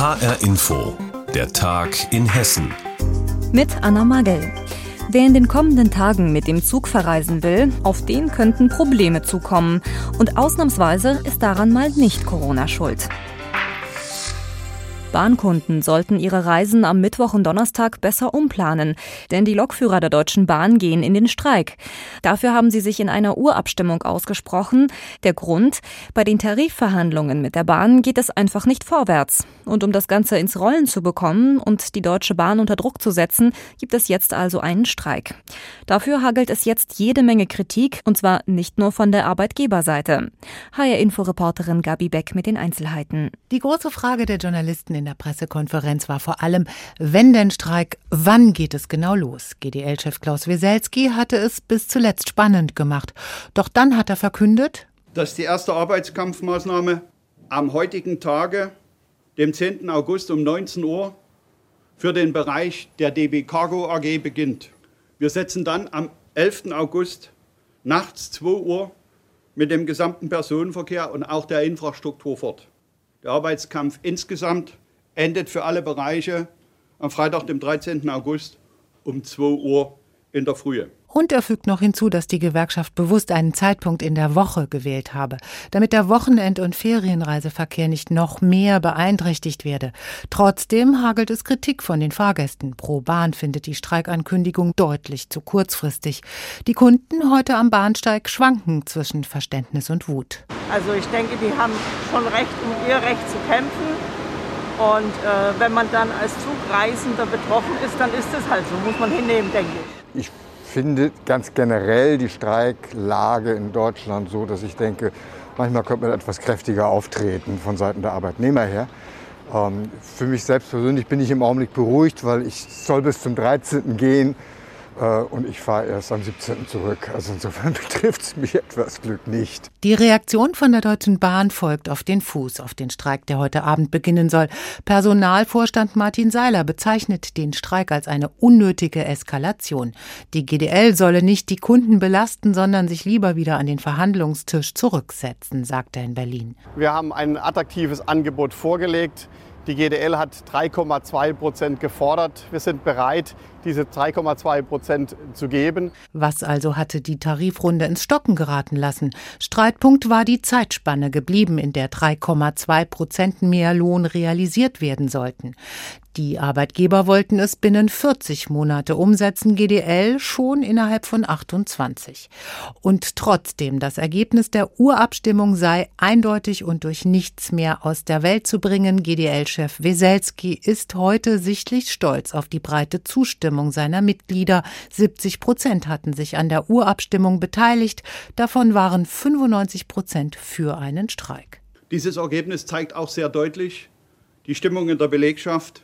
HR Info, der Tag in Hessen. Mit Anna Magel. Wer in den kommenden Tagen mit dem Zug verreisen will, auf den könnten Probleme zukommen. Und ausnahmsweise ist daran mal nicht Corona schuld. Bahnkunden sollten ihre Reisen am Mittwoch und Donnerstag besser umplanen, denn die Lokführer der Deutschen Bahn gehen in den Streik. Dafür haben sie sich in einer Urabstimmung ausgesprochen. Der Grund, bei den Tarifverhandlungen mit der Bahn geht es einfach nicht vorwärts. Und um das Ganze ins Rollen zu bekommen und die Deutsche Bahn unter Druck zu setzen, gibt es jetzt also einen Streik. Dafür hagelt es jetzt jede Menge Kritik, und zwar nicht nur von der Arbeitgeberseite. HR-Info-Reporterin Gabi Beck mit den Einzelheiten. Die große Frage der Journalisten in der Pressekonferenz war vor allem, wenn denn Streik, wann geht es genau los? GDL-Chef Klaus Wieselski hatte es bis zuletzt spannend gemacht. Doch dann hat er verkündet, dass die erste Arbeitskampfmaßnahme am heutigen Tage, dem 10. August um 19 Uhr, für den Bereich der DB Cargo AG beginnt. Wir setzen dann am 11. August nachts 2 Uhr mit dem gesamten Personenverkehr und auch der Infrastruktur fort. Der Arbeitskampf insgesamt endet für alle Bereiche am Freitag, dem 13. August um 2 Uhr in der Frühe. Und er fügt noch hinzu, dass die Gewerkschaft bewusst einen Zeitpunkt in der Woche gewählt habe, damit der Wochenend- und Ferienreiseverkehr nicht noch mehr beeinträchtigt werde. Trotzdem hagelt es Kritik von den Fahrgästen. Pro Bahn findet die Streikankündigung deutlich zu kurzfristig. Die Kunden heute am Bahnsteig schwanken zwischen Verständnis und Wut. Also ich denke, die haben schon Recht, um ihr Recht zu kämpfen. Und äh, wenn man dann als Zugreisender betroffen ist, dann ist es halt so, muss man hinnehmen, denke ich. Ich finde ganz generell die Streiklage in Deutschland so, dass ich denke, manchmal könnte man etwas kräftiger auftreten von Seiten der Arbeitnehmer her. Ähm, für mich selbst persönlich bin ich im Augenblick beruhigt, weil ich soll bis zum 13. gehen. Äh, und ich fahre erst am 17. zurück. Also insofern betrifft es mich etwas Glück nicht. Die Reaktion von der Deutschen Bahn folgt auf den Fuß, auf den Streik, der heute Abend beginnen soll. Personalvorstand Martin Seiler bezeichnet den Streik als eine unnötige Eskalation. Die GDL solle nicht die Kunden belasten, sondern sich lieber wieder an den Verhandlungstisch zurücksetzen, sagt er in Berlin. Wir haben ein attraktives Angebot vorgelegt. Die GDL hat 3,2 Prozent gefordert. Wir sind bereit, diese 3,2 Prozent zu geben. Was also hatte die Tarifrunde ins Stocken geraten lassen? Streitpunkt war die Zeitspanne geblieben, in der 3,2 Prozent mehr Lohn realisiert werden sollten. Die Arbeitgeber wollten es binnen 40 Monate umsetzen, GDL schon innerhalb von 28. Und trotzdem, das Ergebnis der Urabstimmung sei eindeutig und durch nichts mehr aus der Welt zu bringen. GDL-Chef Weselski ist heute sichtlich stolz auf die breite Zustimmung seiner Mitglieder. 70 Prozent hatten sich an der Urabstimmung beteiligt. Davon waren 95 Prozent für einen Streik. Dieses Ergebnis zeigt auch sehr deutlich die Stimmung in der Belegschaft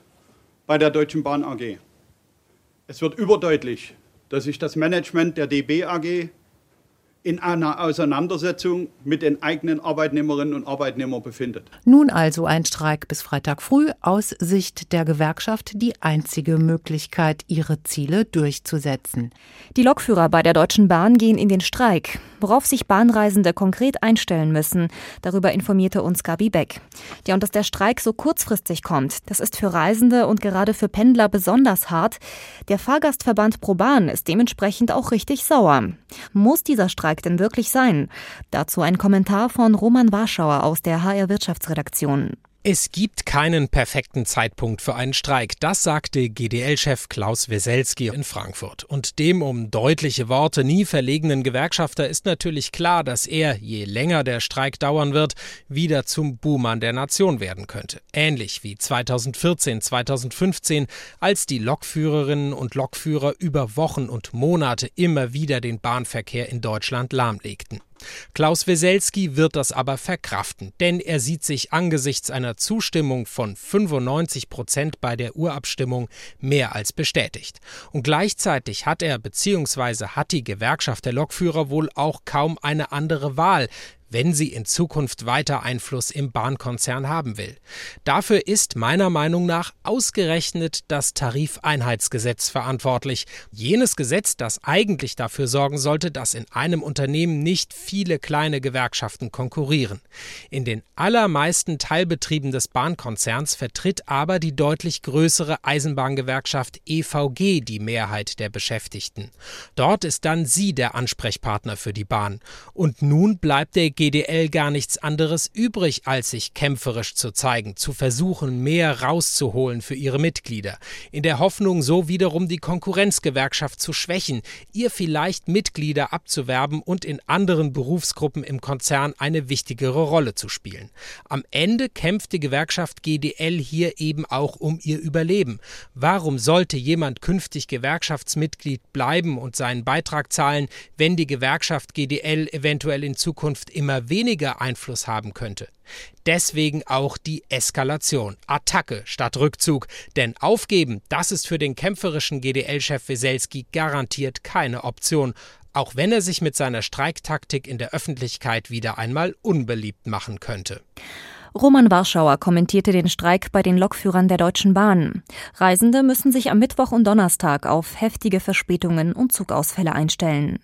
bei der Deutschen Bahn AG. Es wird überdeutlich, dass sich das Management der DB AG in einer Auseinandersetzung mit den eigenen Arbeitnehmerinnen und Arbeitnehmern befindet. Nun also ein Streik bis Freitag früh aus Sicht der Gewerkschaft die einzige Möglichkeit, ihre Ziele durchzusetzen. Die Lokführer bei der Deutschen Bahn gehen in den Streik. Worauf sich Bahnreisende konkret einstellen müssen, darüber informierte uns Gabi Beck. Ja, und dass der Streik so kurzfristig kommt, das ist für Reisende und gerade für Pendler besonders hart. Der Fahrgastverband Pro Bahn ist dementsprechend auch richtig sauer. Muss dieser Streik denn wirklich sein? Dazu ein Kommentar von Roman Warschauer aus der HR Wirtschaftsredaktion. Es gibt keinen perfekten Zeitpunkt für einen Streik, das sagte GDL-Chef Klaus Weselski in Frankfurt. Und dem um deutliche Worte nie verlegenen Gewerkschafter ist natürlich klar, dass er, je länger der Streik dauern wird, wieder zum Buhmann der Nation werden könnte. Ähnlich wie 2014, 2015, als die Lokführerinnen und Lokführer über Wochen und Monate immer wieder den Bahnverkehr in Deutschland lahmlegten. Klaus Weselski wird das aber verkraften, denn er sieht sich angesichts einer Zustimmung von 95 Prozent bei der Urabstimmung mehr als bestätigt. Und gleichzeitig hat er bzw. hat die Gewerkschaft der Lokführer wohl auch kaum eine andere Wahl, wenn sie in Zukunft weiter Einfluss im Bahnkonzern haben will. Dafür ist meiner Meinung nach ausgerechnet das Tarifeinheitsgesetz verantwortlich. Jenes Gesetz, das eigentlich dafür sorgen sollte, dass in einem Unternehmen nicht viele kleine Gewerkschaften konkurrieren. In den allermeisten Teilbetrieben des Bahnkonzerns vertritt aber die deutlich größere Eisenbahngewerkschaft EVG die Mehrheit der Beschäftigten. Dort ist dann sie der Ansprechpartner für die Bahn. Und nun bleibt der GDL gar nichts anderes übrig, als sich kämpferisch zu zeigen, zu versuchen, mehr rauszuholen für ihre Mitglieder, in der Hoffnung, so wiederum die Konkurrenzgewerkschaft zu schwächen, ihr vielleicht Mitglieder abzuwerben und in anderen Berufsgruppen im Konzern eine wichtigere Rolle zu spielen. Am Ende kämpft die Gewerkschaft GDL hier eben auch um ihr Überleben. Warum sollte jemand künftig Gewerkschaftsmitglied bleiben und seinen Beitrag zahlen, wenn die Gewerkschaft GDL eventuell in Zukunft immer weniger Einfluss haben könnte? Deswegen auch die Eskalation. Attacke statt Rückzug. Denn aufgeben, das ist für den kämpferischen GDL-Chef Weselski garantiert keine Option auch wenn er sich mit seiner Streiktaktik in der Öffentlichkeit wieder einmal unbeliebt machen könnte. Roman Warschauer kommentierte den Streik bei den Lokführern der Deutschen Bahn. Reisende müssen sich am Mittwoch und Donnerstag auf heftige Verspätungen und Zugausfälle einstellen.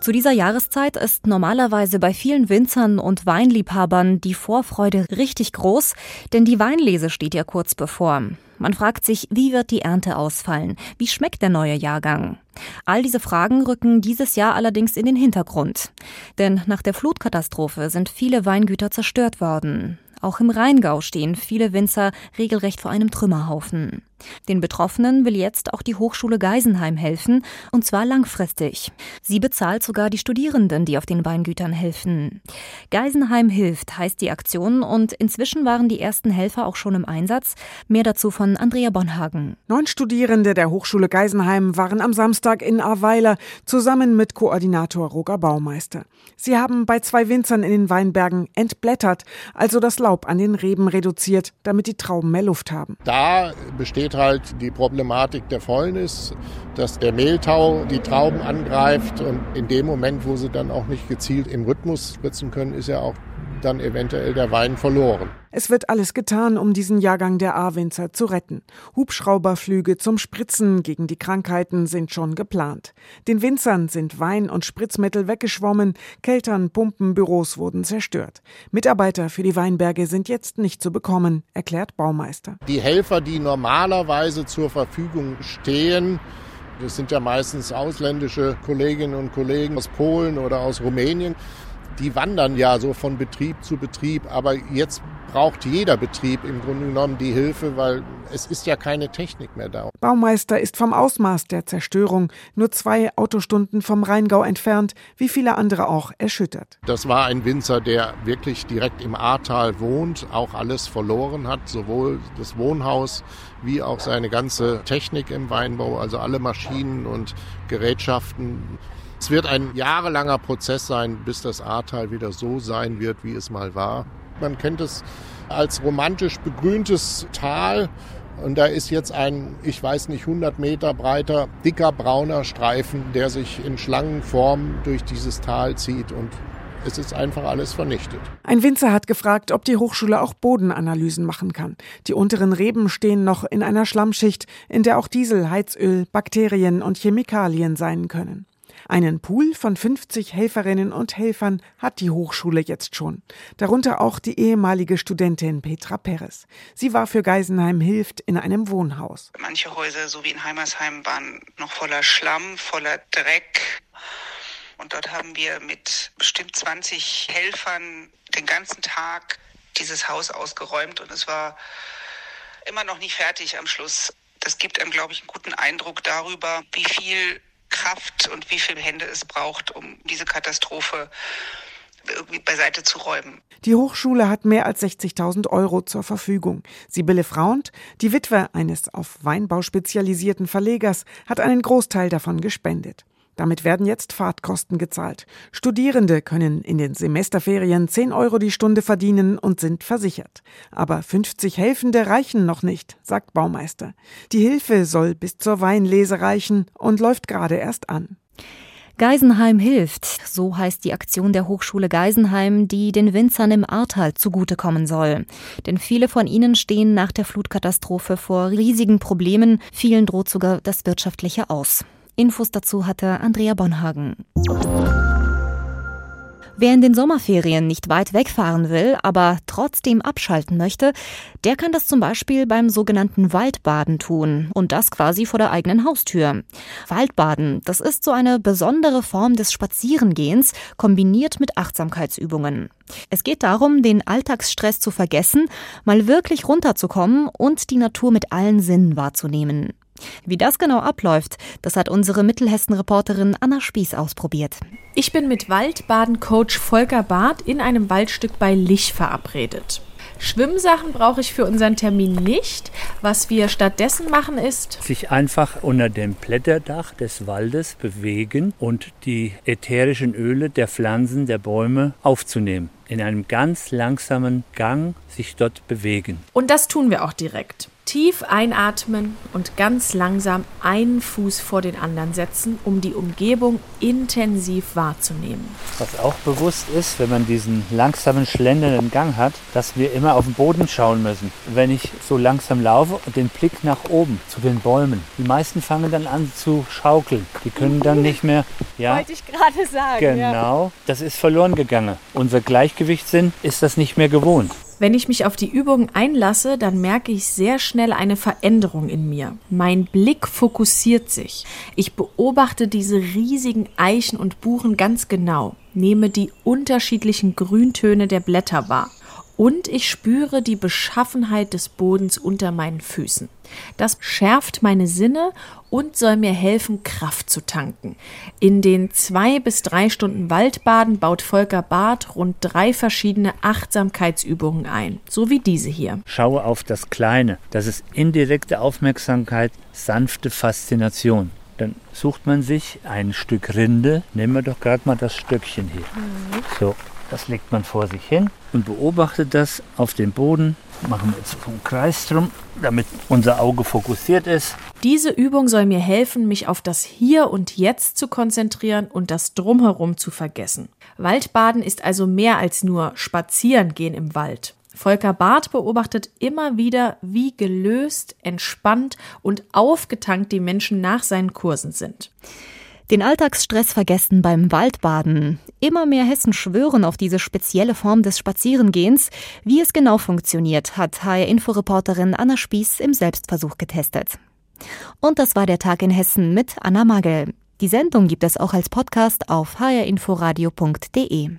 Zu dieser Jahreszeit ist normalerweise bei vielen Winzern und Weinliebhabern die Vorfreude richtig groß, denn die Weinlese steht ja kurz bevor. Man fragt sich, wie wird die Ernte ausfallen? Wie schmeckt der neue Jahrgang? All diese Fragen rücken dieses Jahr allerdings in den Hintergrund. Denn nach der Flutkatastrophe sind viele Weingüter zerstört worden. Auch im Rheingau stehen viele Winzer regelrecht vor einem Trümmerhaufen. Den Betroffenen will jetzt auch die Hochschule Geisenheim helfen, und zwar langfristig. Sie bezahlt sogar die Studierenden, die auf den Weingütern helfen. Geisenheim hilft heißt die Aktion und inzwischen waren die ersten Helfer auch schon im Einsatz. Mehr dazu von Andrea Bonhagen. Neun Studierende der Hochschule Geisenheim waren am Samstag in Ahrweiler zusammen mit Koordinator Roger Baumeister. Sie haben bei zwei Winzern in den Weinbergen entblättert, also das Laub an den Reben reduziert, damit die Trauben mehr Luft haben. Da besteht besteht halt die Problematik der Fäulnis, dass der Mehltau die Trauben angreift und in dem Moment, wo sie dann auch nicht gezielt im Rhythmus spritzen können, ist ja auch dann eventuell der Wein verloren. Es wird alles getan, um diesen Jahrgang der A-Winzer zu retten. Hubschrauberflüge zum Spritzen gegen die Krankheiten sind schon geplant. Den Winzern sind Wein und Spritzmittel weggeschwommen, Keltern, Pumpen, Büros wurden zerstört. Mitarbeiter für die Weinberge sind jetzt nicht zu bekommen, erklärt Baumeister. Die Helfer, die normalerweise zur Verfügung stehen, das sind ja meistens ausländische Kolleginnen und Kollegen aus Polen oder aus Rumänien die wandern ja so von Betrieb zu Betrieb, aber jetzt braucht jeder Betrieb im Grunde genommen die Hilfe, weil es ist ja keine Technik mehr da. Baumeister ist vom Ausmaß der Zerstörung nur zwei Autostunden vom Rheingau entfernt, wie viele andere auch erschüttert. Das war ein Winzer, der wirklich direkt im Ahrtal wohnt, auch alles verloren hat, sowohl das Wohnhaus wie auch seine ganze Technik im Weinbau, also alle Maschinen und Gerätschaften es wird ein jahrelanger Prozess sein, bis das Ahrtal wieder so sein wird, wie es mal war. Man kennt es als romantisch begrüntes Tal. Und da ist jetzt ein, ich weiß nicht, 100 Meter breiter, dicker brauner Streifen, der sich in Schlangenform durch dieses Tal zieht und es ist einfach alles vernichtet. Ein Winzer hat gefragt, ob die Hochschule auch Bodenanalysen machen kann. Die unteren Reben stehen noch in einer Schlammschicht, in der auch Diesel, Heizöl, Bakterien und Chemikalien sein können. Einen Pool von 50 Helferinnen und Helfern hat die Hochschule jetzt schon. Darunter auch die ehemalige Studentin Petra Perez. Sie war für Geisenheim Hilft in einem Wohnhaus. Manche Häuser, so wie in Heimersheim, waren noch voller Schlamm, voller Dreck. Und dort haben wir mit bestimmt 20 Helfern den ganzen Tag dieses Haus ausgeräumt und es war immer noch nicht fertig am Schluss. Das gibt einem, glaube ich, einen guten Eindruck darüber, wie viel Kraft und wie viele Hände es braucht, um diese Katastrophe irgendwie beiseite zu räumen. Die Hochschule hat mehr als 60.000 Euro zur Verfügung. Sibylle Fraunt, die Witwe eines auf Weinbau spezialisierten Verlegers, hat einen Großteil davon gespendet. Damit werden jetzt Fahrtkosten gezahlt. Studierende können in den Semesterferien 10 Euro die Stunde verdienen und sind versichert. Aber 50 Helfende reichen noch nicht, sagt Baumeister. Die Hilfe soll bis zur Weinlese reichen und läuft gerade erst an. Geisenheim hilft, so heißt die Aktion der Hochschule Geisenheim, die den Winzern im Ahrtal zugutekommen soll. Denn viele von ihnen stehen nach der Flutkatastrophe vor riesigen Problemen, vielen droht sogar das wirtschaftliche aus. Infos dazu hatte Andrea Bonhagen. Wer in den Sommerferien nicht weit wegfahren will, aber trotzdem abschalten möchte, der kann das zum Beispiel beim sogenannten Waldbaden tun und das quasi vor der eigenen Haustür. Waldbaden, das ist so eine besondere Form des Spazierengehens, kombiniert mit Achtsamkeitsübungen. Es geht darum, den Alltagsstress zu vergessen, mal wirklich runterzukommen und die Natur mit allen Sinnen wahrzunehmen. Wie das genau abläuft, das hat unsere Mittelhessen-Reporterin Anna Spieß ausprobiert. Ich bin mit Waldbaden-Coach Volker Barth in einem Waldstück bei Lich verabredet. Schwimmsachen brauche ich für unseren Termin nicht. Was wir stattdessen machen ist, sich einfach unter dem Blätterdach des Waldes bewegen und die ätherischen Öle der Pflanzen, der Bäume aufzunehmen. In einem ganz langsamen Gang sich dort bewegen. Und das tun wir auch direkt. Tief einatmen und ganz langsam einen Fuß vor den anderen setzen, um die Umgebung intensiv wahrzunehmen. Was auch bewusst ist, wenn man diesen langsamen schlendernden Gang hat, dass wir immer auf den Boden schauen müssen. Wenn ich so langsam laufe und den Blick nach oben zu den Bäumen. Die meisten fangen dann an zu schaukeln. Die können dann nicht mehr. Ja, Wollte ich gerade sagen. Genau, ja. das ist verloren gegangen. Unser Gleichgewichtssinn ist das nicht mehr gewohnt. Wenn ich mich auf die Übung einlasse, dann merke ich sehr schnell eine Veränderung in mir. Mein Blick fokussiert sich. Ich beobachte diese riesigen Eichen und Buchen ganz genau, nehme die unterschiedlichen Grüntöne der Blätter wahr und ich spüre die Beschaffenheit des Bodens unter meinen Füßen. Das schärft meine Sinne und soll mir helfen, Kraft zu tanken. In den zwei bis drei Stunden Waldbaden baut Volker Barth rund drei verschiedene Achtsamkeitsübungen ein, so wie diese hier. Schaue auf das Kleine. Das ist indirekte Aufmerksamkeit, sanfte Faszination. Dann sucht man sich ein Stück Rinde. Nehmen wir doch gerade mal das Stöckchen hier. Mhm. So, das legt man vor sich hin und beobachtet das auf dem Boden. Machen wir jetzt einen Kreis drum, damit unser Auge fokussiert ist. Diese Übung soll mir helfen, mich auf das Hier und Jetzt zu konzentrieren und das Drumherum zu vergessen. Waldbaden ist also mehr als nur Spazieren gehen im Wald. Volker Barth beobachtet immer wieder, wie gelöst, entspannt und aufgetankt die Menschen nach seinen Kursen sind. Den Alltagsstress vergessen beim Waldbaden. Immer mehr Hessen schwören auf diese spezielle Form des Spazierengehens. Wie es genau funktioniert, hat HR-Inforeporterin Anna Spieß im Selbstversuch getestet. Und das war der Tag in Hessen mit Anna Magel. Die Sendung gibt es auch als Podcast auf hrinforadio.de.